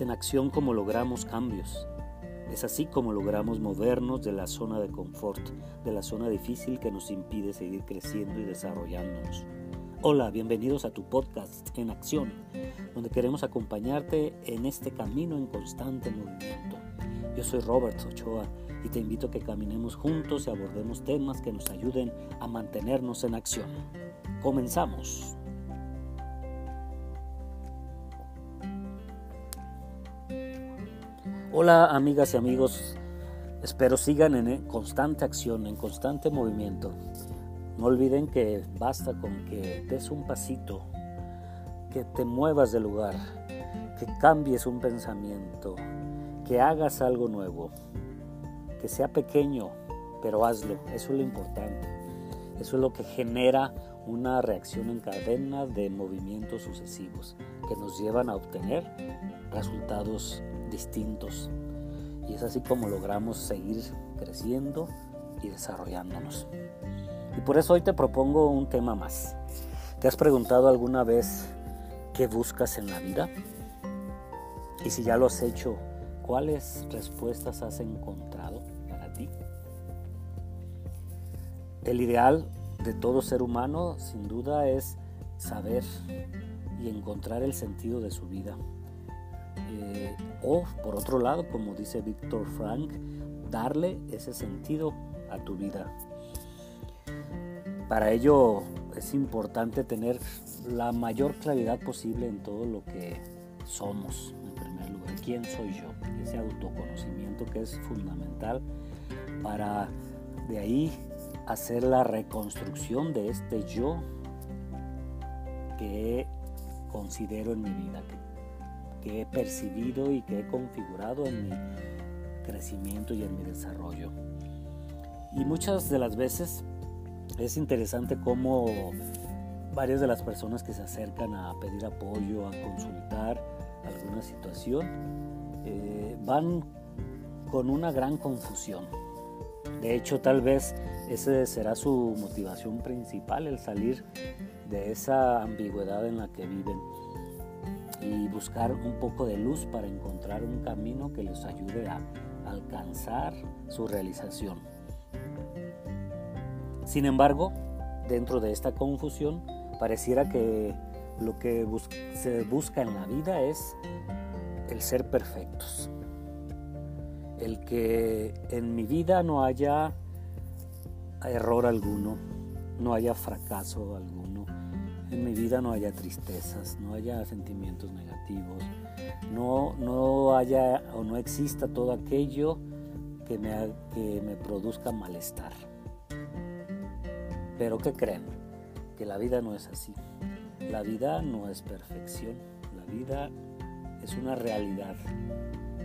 En acción como logramos cambios. Es así como logramos movernos de la zona de confort, de la zona difícil que nos impide seguir creciendo y desarrollándonos. Hola, bienvenidos a tu podcast En Acción, donde queremos acompañarte en este camino en constante movimiento. Yo soy Robert Ochoa y te invito a que caminemos juntos y abordemos temas que nos ayuden a mantenernos en acción. Comenzamos. Hola amigas y amigos, espero sigan en eh, constante acción, en constante movimiento. No olviden que basta con que des un pasito, que te muevas de lugar, que cambies un pensamiento, que hagas algo nuevo, que sea pequeño, pero hazlo, eso es lo importante. Eso es lo que genera una reacción en cadena de movimientos sucesivos que nos llevan a obtener resultados distintos. Y es así como logramos seguir creciendo y desarrollándonos. Y por eso hoy te propongo un tema más. ¿Te has preguntado alguna vez qué buscas en la vida? Y si ya lo has hecho, ¿cuáles respuestas has encontrado para ti? El ideal de todo ser humano sin duda es saber y encontrar el sentido de su vida. O por otro lado, como dice Víctor Frank, darle ese sentido a tu vida. Para ello es importante tener la mayor claridad posible en todo lo que somos, en primer lugar. ¿Quién soy yo? Ese autoconocimiento que es fundamental para de ahí hacer la reconstrucción de este yo que considero en mi vida, que he percibido y que he configurado en mi crecimiento y en mi desarrollo. Y muchas de las veces es interesante cómo varias de las personas que se acercan a pedir apoyo, a consultar alguna situación, eh, van con una gran confusión. De hecho, tal vez ese será su motivación principal, el salir de esa ambigüedad en la que viven buscar un poco de luz para encontrar un camino que les ayude a alcanzar su realización. Sin embargo, dentro de esta confusión, pareciera que lo que se busca en la vida es el ser perfectos. El que en mi vida no haya error alguno, no haya fracaso alguno, en mi vida no haya tristezas, no haya sentimientos negativos, no, no haya o no exista todo aquello que me, que me produzca malestar. Pero ¿qué creen? Que la vida no es así. La vida no es perfección. La vida es una realidad.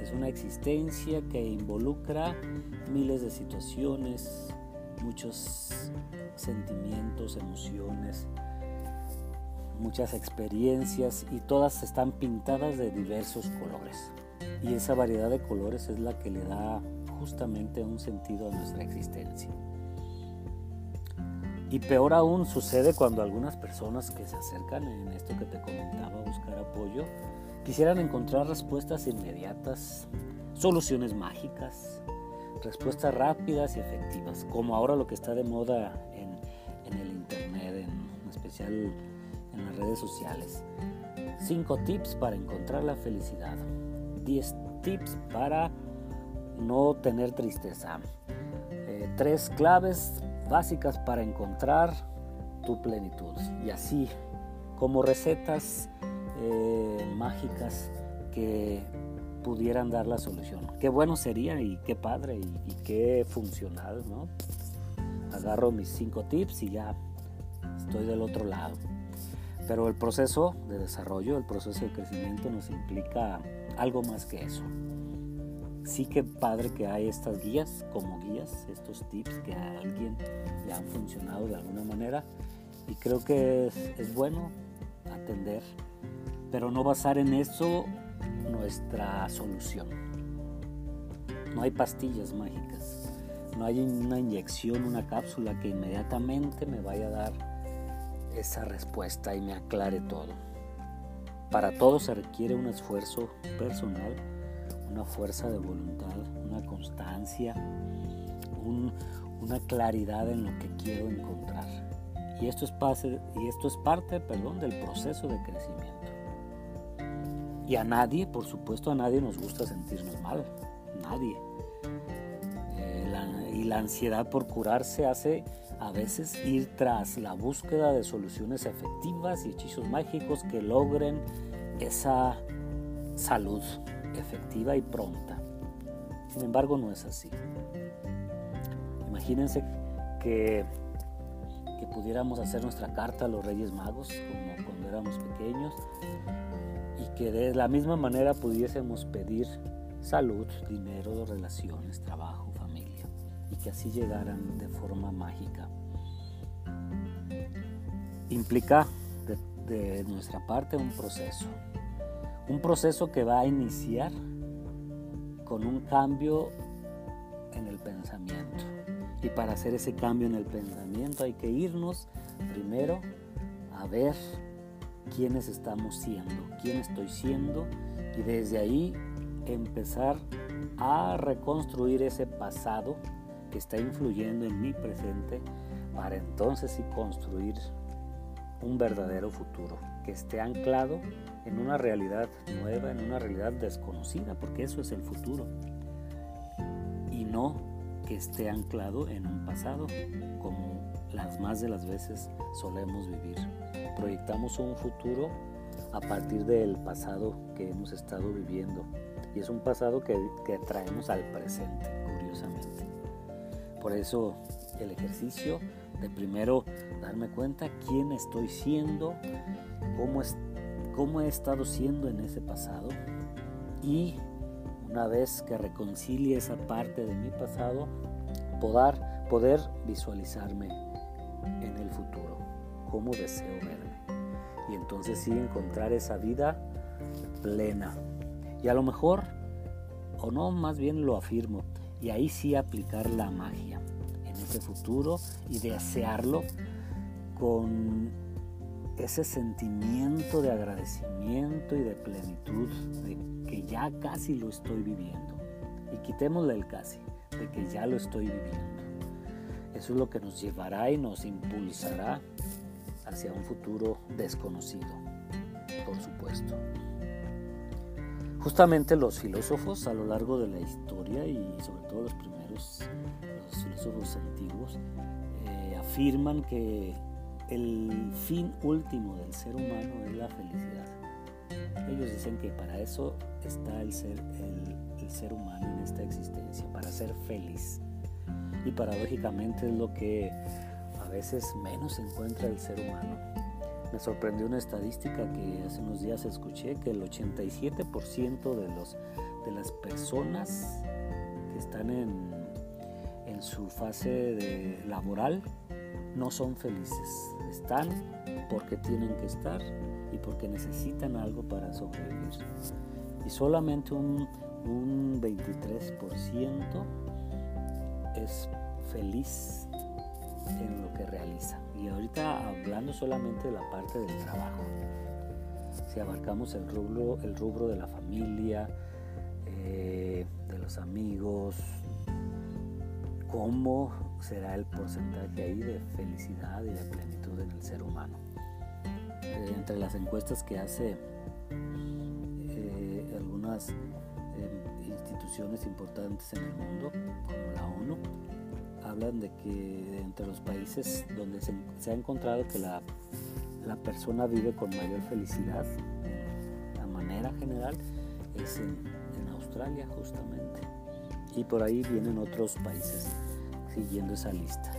Es una existencia que involucra miles de situaciones, muchos sentimientos, emociones, muchas experiencias y todas están pintadas de diversos colores. Y esa variedad de colores es la que le da justamente un sentido a nuestra existencia. Y peor aún sucede cuando algunas personas que se acercan en esto que te comentaba buscar apoyo quisieran encontrar respuestas inmediatas, soluciones mágicas, respuestas rápidas y efectivas, como ahora lo que está de moda en, el Internet, en especial en las redes sociales. 5 tips para encontrar la felicidad. 10 tips para no tener tristeza. 3 eh, claves básicas para encontrar tu plenitud. Y así, como recetas eh, mágicas que pudieran dar la solución. Qué bueno sería y qué padre y, qué funcional, ¿no? Agarro mis 5 tips y ya estoy del otro lado. Pero el proceso de desarrollo, el proceso de crecimiento nos implica algo más que eso. Sí que padre que hay estas guías como guías, estos tips que a alguien le han funcionado de alguna manera y creo que es, bueno atender, pero no basar en eso nuestra solución. No hay pastillas mágicas, no hay una inyección, una cápsula que inmediatamente me vaya a dar esa respuesta y me aclare todo. Para todo se requiere un esfuerzo personal, una fuerza de voluntad, una constancia, una claridad en lo que quiero encontrar. Y esto es, y esto es parte perdón, del proceso de crecimiento. Y a nadie, por supuesto, a nadie nos gusta sentirnos mal. Nadie. Eh, y la ansiedad por curarse hace a veces ir tras la búsqueda de soluciones efectivas y hechizos mágicos que logren esa salud efectiva y pronta. Sin embargo, no es así. Imagínense que, que pudiéramos hacer nuestra carta a los Reyes Magos, como cuando éramos pequeños, y que de la misma manera pudiésemos pedir salud, dinero, relaciones, trabajo, que así llegaran de forma mágica. Implica de, nuestra parte un proceso, un proceso que va a iniciar con un cambio en el pensamiento. Y para hacer ese cambio en el pensamiento hay que irnos primero a ver quiénes estamos siendo, quién estoy siendo y desde ahí empezar a reconstruir ese pasado que está influyendo en mi presente para entonces sí construir un verdadero futuro que esté anclado en una realidad nueva, en una realidad desconocida, porque eso es el futuro. Y no que esté anclado en un pasado como las más de las veces solemos vivir. Proyectamos un futuro a partir del pasado que hemos estado viviendo. Y es un pasado que, que traemos al presente, curiosamente. Por eso el ejercicio de primero darme cuenta quién estoy siendo, cómo, es, cómo he estado siendo en ese pasado y una vez que reconcilie esa parte de mi pasado, poder, poder visualizarme en el futuro, cómo deseo verme. Y entonces sí encontrar esa vida plena. Y a lo mejor, o no, más bien lo afirmo, y ahí sí aplicar la magia ese futuro y desearlo con ese sentimiento de agradecimiento y de plenitud de que ya casi lo estoy viviendo. Y quitémosle el casi, de que ya lo estoy viviendo. Eso es lo que nos llevará y nos impulsará hacia un futuro desconocido, por supuesto. Justamente los filósofos a lo largo de la historia y sobre todo los primeros los filósofos antiguos eh, afirman que el fin último del ser humano es la felicidad. Ellos dicen que para eso está el ser, el ser humano en esta existencia, para ser feliz. Y paradójicamente es lo que a veces menos encuentra el ser humano. Me sorprendió una estadística que hace unos días escuché que el 87% de, los, de las personas que están en en su fase laboral no son felices. Están porque tienen que estar y porque necesitan algo para sobrevivir. Y solamente un, un 23% es feliz en lo que realiza. Y ahorita hablando solamente de la parte del trabajo. Si abarcamos el rubro, el rubro de la familia, eh, de los amigos, cómo será el porcentaje ahí de felicidad y de plenitud en el ser humano. Eh, entre las encuestas que hace eh, algunas eh, instituciones importantes en el mundo, como la ONU, hablan de que entre los países donde se, ha encontrado que la, persona vive con mayor felicidad, de manera general, es en Australia justamente y por ahí vienen otros países siguiendo esa lista.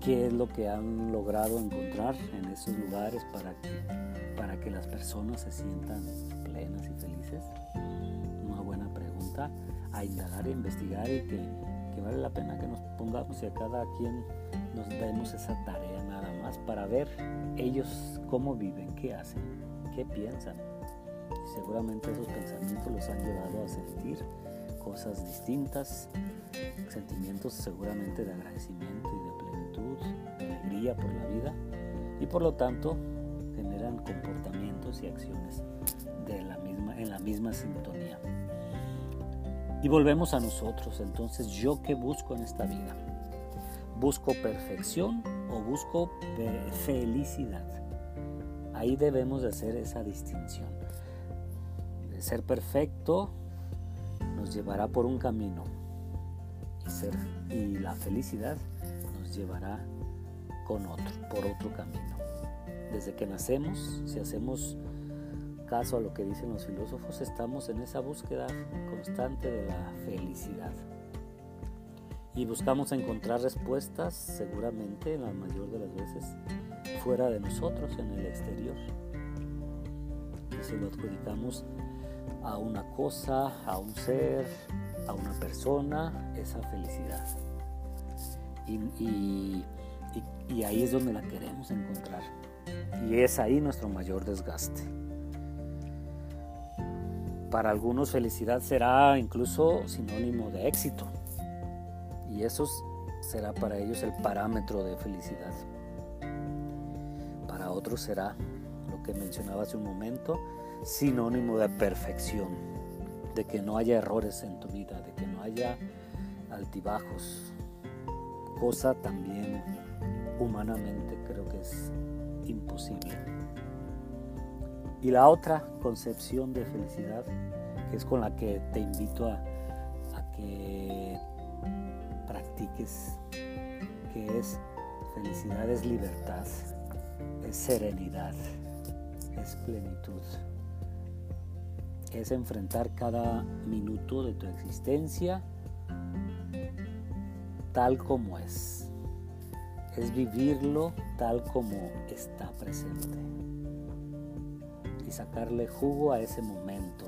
¿Qué es lo que han logrado encontrar en esos lugares para que, para que las personas se sientan plenas y felices? Una buena pregunta a indagar e investigar y que, vale la pena que nos pongamos y a cada quien nos demos esa tarea nada más para ver ellos cómo viven, qué hacen, qué piensan seguramente esos pensamientos los han llevado a sentir cosas distintas, sentimientos seguramente de agradecimiento y de plenitud, de alegría por la vida y por lo tanto generan comportamientos y acciones de la misma, en la misma sintonía. Y volvemos a nosotros, entonces, ¿yo qué busco en esta vida? ¿Busco perfección o busco felicidad? Ahí debemos de hacer esa distinción. Ser perfecto nos llevará por un camino y, ser, y la felicidad nos llevará con otro, por otro camino. Desde que nacemos, si hacemos caso a lo que dicen los filósofos, estamos en esa búsqueda constante de la felicidad. Y buscamos encontrar respuestas, seguramente, en la mayor de las veces, fuera de nosotros, en el exterior. Y se lo adjudicamos a una cosa, a un ser, a una persona, esa felicidad. Y, ahí es donde la queremos encontrar. Y es ahí nuestro mayor desgaste. Para algunos felicidad será incluso sinónimo de éxito. Y eso será para ellos el parámetro de felicidad. Para otros será, lo que mencionaba hace un momento, sinónimo de perfección, de que no haya errores en tu vida, de que no haya altibajos, cosa también humanamente creo que es imposible. Y la otra concepción de felicidad, que es con la que te invito a, que practiques, que es felicidad es libertad, es serenidad, es plenitud, es enfrentar cada minuto de tu existencia tal como es, es vivirlo tal como está presente y sacarle jugo a ese momento.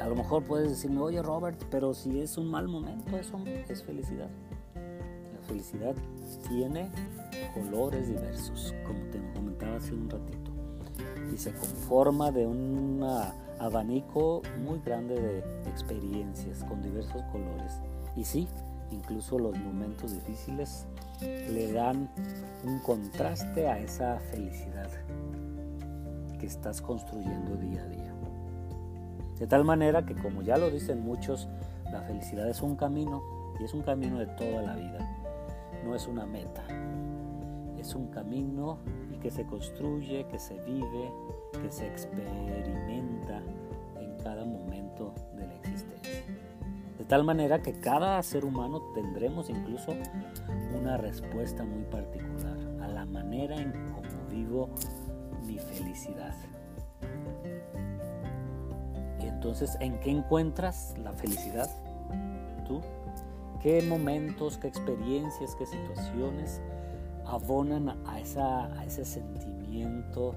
A lo mejor puedes decirme, oye Robert, pero si es un mal momento, eso es felicidad. La felicidad tiene colores diversos, como te comentaba hace un ratito, y se conforma de un abanico muy grande de experiencias con diversos colores. Y sí, incluso los momentos difíciles le dan un contraste a esa felicidad que estás construyendo día a día. De tal manera que, como ya lo dicen muchos, la felicidad es un camino y es un camino de toda la vida, no es una meta. Es un camino y que se construye, que se vive, que se experimenta en cada momento de la existencia. De tal manera que cada ser humano tendremos incluso una respuesta muy particular a la manera en cómo vivo mi felicidad. Y entonces, ¿en qué encuentras la felicidad? ¿Tú? ¿Qué momentos, qué experiencias, qué situaciones abonan a, esa, a ese sentimiento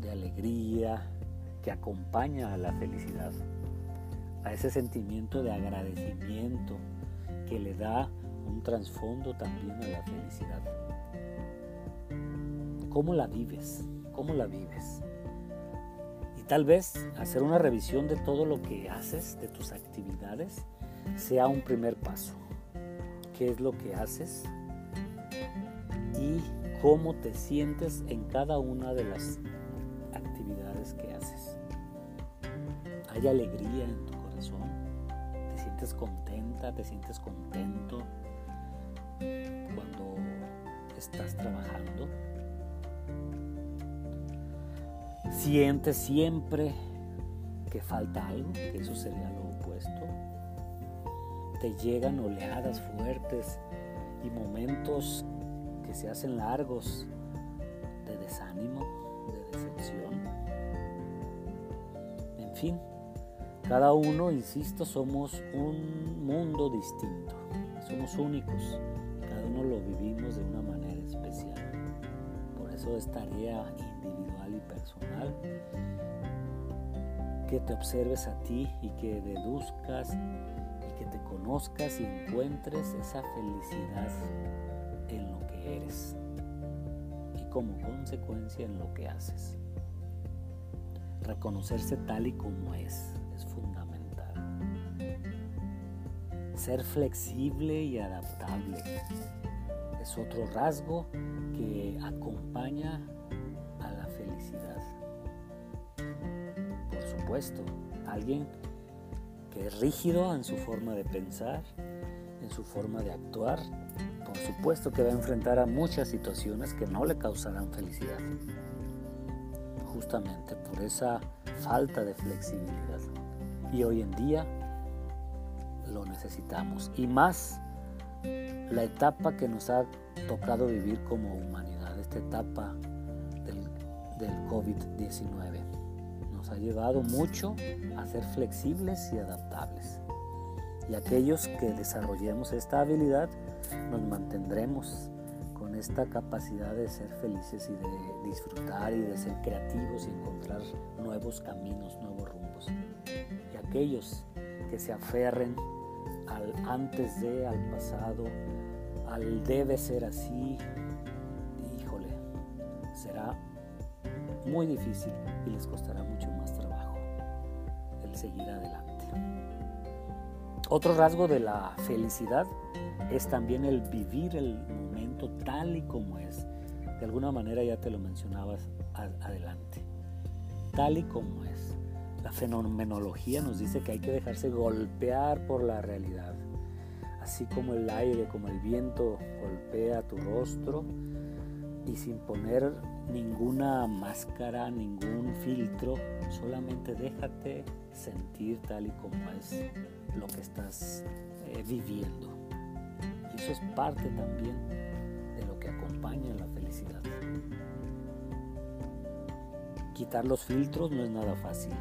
de alegría que acompaña a la felicidad? A ese sentimiento de agradecimiento que le da un trasfondo también a la felicidad. ¿Cómo la vives? ¿Cómo la vives? Y tal vez hacer una revisión de todo lo que haces, de tus actividades, sea un primer paso. ¿Qué es lo que haces? Y cómo te sientes en cada una de las actividades que haces. ¿Hay alegría en tu corazón? ¿Te sientes contenta? ¿Te sientes contento cuando estás trabajando? Sientes siempre que falta algo, que eso sería lo opuesto. Te llegan oleadas fuertes y momentos que se hacen largos de desánimo, de decepción. En fin, cada uno, insisto, somos un mundo distinto, somos únicos, cada uno lo vivimos de una manera especial. Eso es tarea individual y personal que te observes a ti y que deduzcas y que te conozcas y encuentres esa felicidad en lo que eres y como consecuencia en lo que haces. Reconocerse tal y como es es fundamental. Ser flexible y adaptable es otro rasgo acompaña a felicidad. Por supuesto, alguien que es rígido en su forma de pensar, en su forma de actuar, por supuesto que va a enfrentar a muchas situaciones que no le causarán felicidad. Justamente por esa falta de flexibilidad. Y hoy en día lo necesitamos. Y más la etapa que nos ha tocado vivir como humanidad, esta etapa del, del COVID-19. Nos ha llevado mucho a ser flexibles y adaptables. Y aquellos que desarrollemos esta habilidad nos mantendremos con esta capacidad de ser felices y de disfrutar y de ser creativos y encontrar nuevos caminos, nuevos rumbos. Y aquellos que se aferren al antes de, al pasado, al debe ser así, será muy difícil y les costará mucho más trabajo el seguir adelante. Otro rasgo de la felicidad es también el vivir el momento tal y como es. De alguna manera ya te lo mencionabas adelante. Tal y como es. La fenomenología nos dice que hay que dejarse golpear por la realidad. Así como el aire, como el viento golpea tu rostro y sin poner ninguna máscara, ningún filtro, solamente déjate sentir tal y como es lo que estás eh, viviendo. Y eso es parte también de lo que acompaña la felicidad. Quitar los filtros no es nada fácil.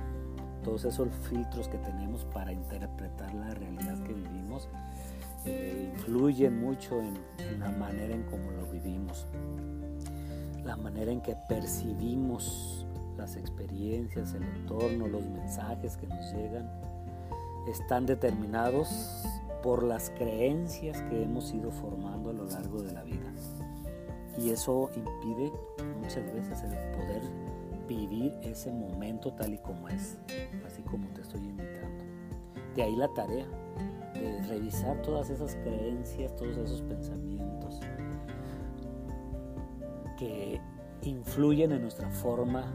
Todos esos filtros que tenemos para interpretar la realidad que vivimos eh, influyen mucho en, en la manera en cómo lo vivimos, la manera en que percibimos las experiencias, el entorno, los mensajes que nos llegan, están determinados por las creencias que hemos ido formando a lo largo de la vida. Y eso impide muchas veces el poder vivir ese momento tal y como es, así como te estoy invitando. De ahí la tarea de revisar todas esas creencias, todos esos pensamientos que influyen en nuestra forma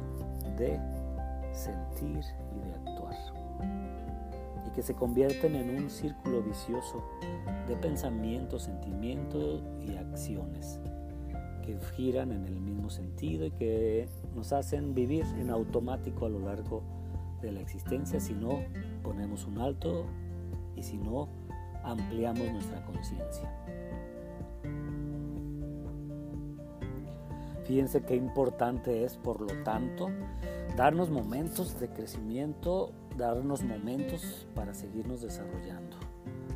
de sentir y de actuar. Y que se convierten en un círculo vicioso de pensamientos, sentimientos y acciones que giran en el mismo sentido y que nos hacen vivir en automático a lo largo de la existencia si no ponemos un alto y si no ampliamos nuestra conciencia. Fíjense qué importante es, por lo tanto, darnos momentos de crecimiento, darnos momentos para seguirnos desarrollando,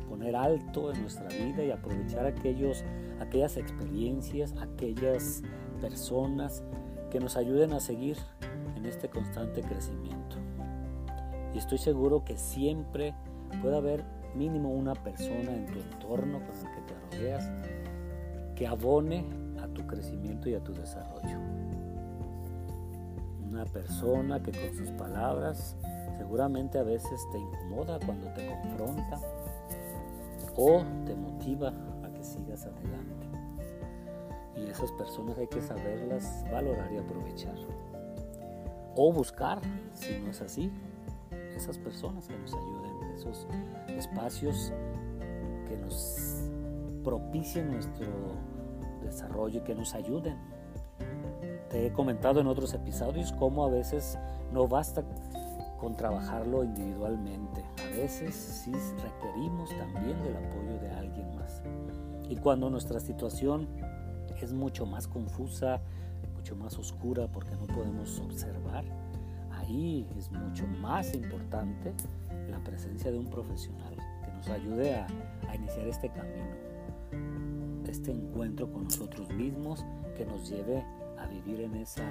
poner alto en nuestra vida y aprovechar aquellos, aquellas experiencias, aquellas personas que nos ayuden a seguir en este constante crecimiento. Y estoy seguro que siempre puede haber mínimo una persona en tu entorno con el que te rodeas que abone tu crecimiento y a tu desarrollo. Una persona que con sus palabras seguramente a veces te incomoda cuando te confronta o te motiva a que sigas adelante. Y esas personas hay que saberlas valorar y aprovechar. O buscar, si no es así, esas personas que nos ayuden, esos espacios que nos propicien nuestro desarrollo y que nos ayuden. Te he comentado en otros episodios cómo a veces no basta con trabajarlo individualmente. A veces sí requerimos también del apoyo de alguien más. Y cuando nuestra situación es mucho más confusa, mucho más oscura porque no podemos observar, ahí es mucho más importante la presencia de un profesional que nos ayude a, a iniciar este camino este encuentro con nosotros mismos que nos lleve a vivir en esa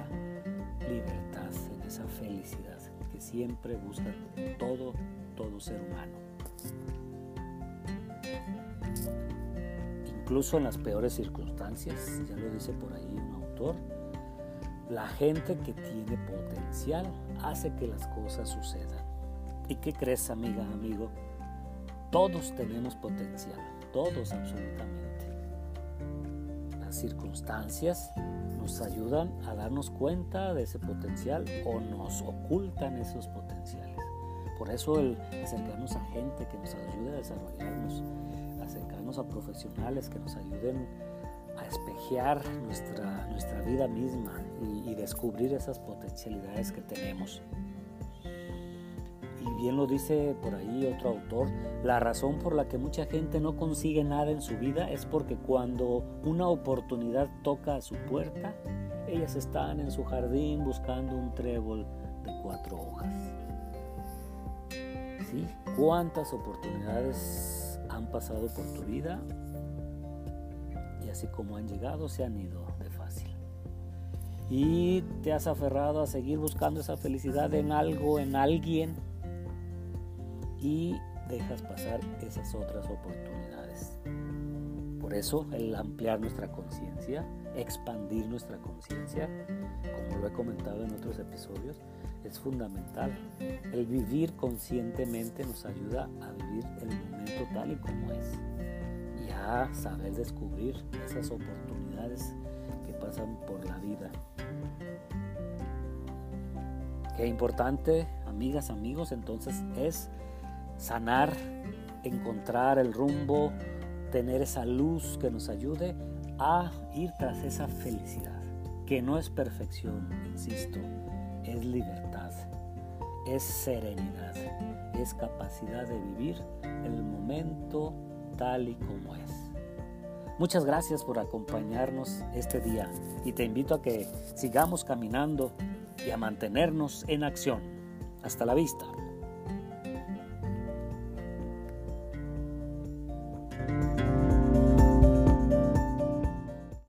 libertad, en esa felicidad que siempre busca todo, todo ser humano. Incluso en las peores circunstancias, ya lo dice por ahí un autor, la gente que tiene potencial hace que las cosas sucedan. ¿Y qué crees, amiga, amigo? Todos tenemos potencial, todos absolutamente circunstancias nos ayudan a darnos cuenta de ese potencial o nos ocultan esos potenciales. Por eso el acercarnos a gente que nos ayude a desarrollarnos, acercarnos a profesionales que nos ayuden a espejear nuestra, nuestra vida misma y, y descubrir esas potencialidades que tenemos. Bien lo dice por ahí otro autor, la razón por la que mucha gente no consigue nada en su vida es porque cuando una oportunidad toca a su puerta, ellas están en su jardín buscando un trébol de cuatro hojas. ¿Sí? ¿Cuántas oportunidades han pasado por tu vida? Y así como han llegado, se han ido de fácil. Y te has aferrado a seguir buscando esa felicidad en algo, en alguien, y dejas pasar esas otras oportunidades. Por eso el ampliar nuestra conciencia, expandir nuestra conciencia, como lo he comentado en otros episodios, es fundamental. El vivir conscientemente nos ayuda a vivir el momento tal y como es y a saber descubrir esas oportunidades que pasan por la vida. Qué importante, amigas, amigos, entonces es sanar, encontrar el rumbo, tener esa luz que nos ayude a ir tras esa felicidad, que no es perfección, insisto, es libertad, es serenidad, es capacidad de vivir el momento tal y como es. Muchas gracias por acompañarnos este día y te invito a que sigamos caminando y a mantenernos en acción. Hasta la vista.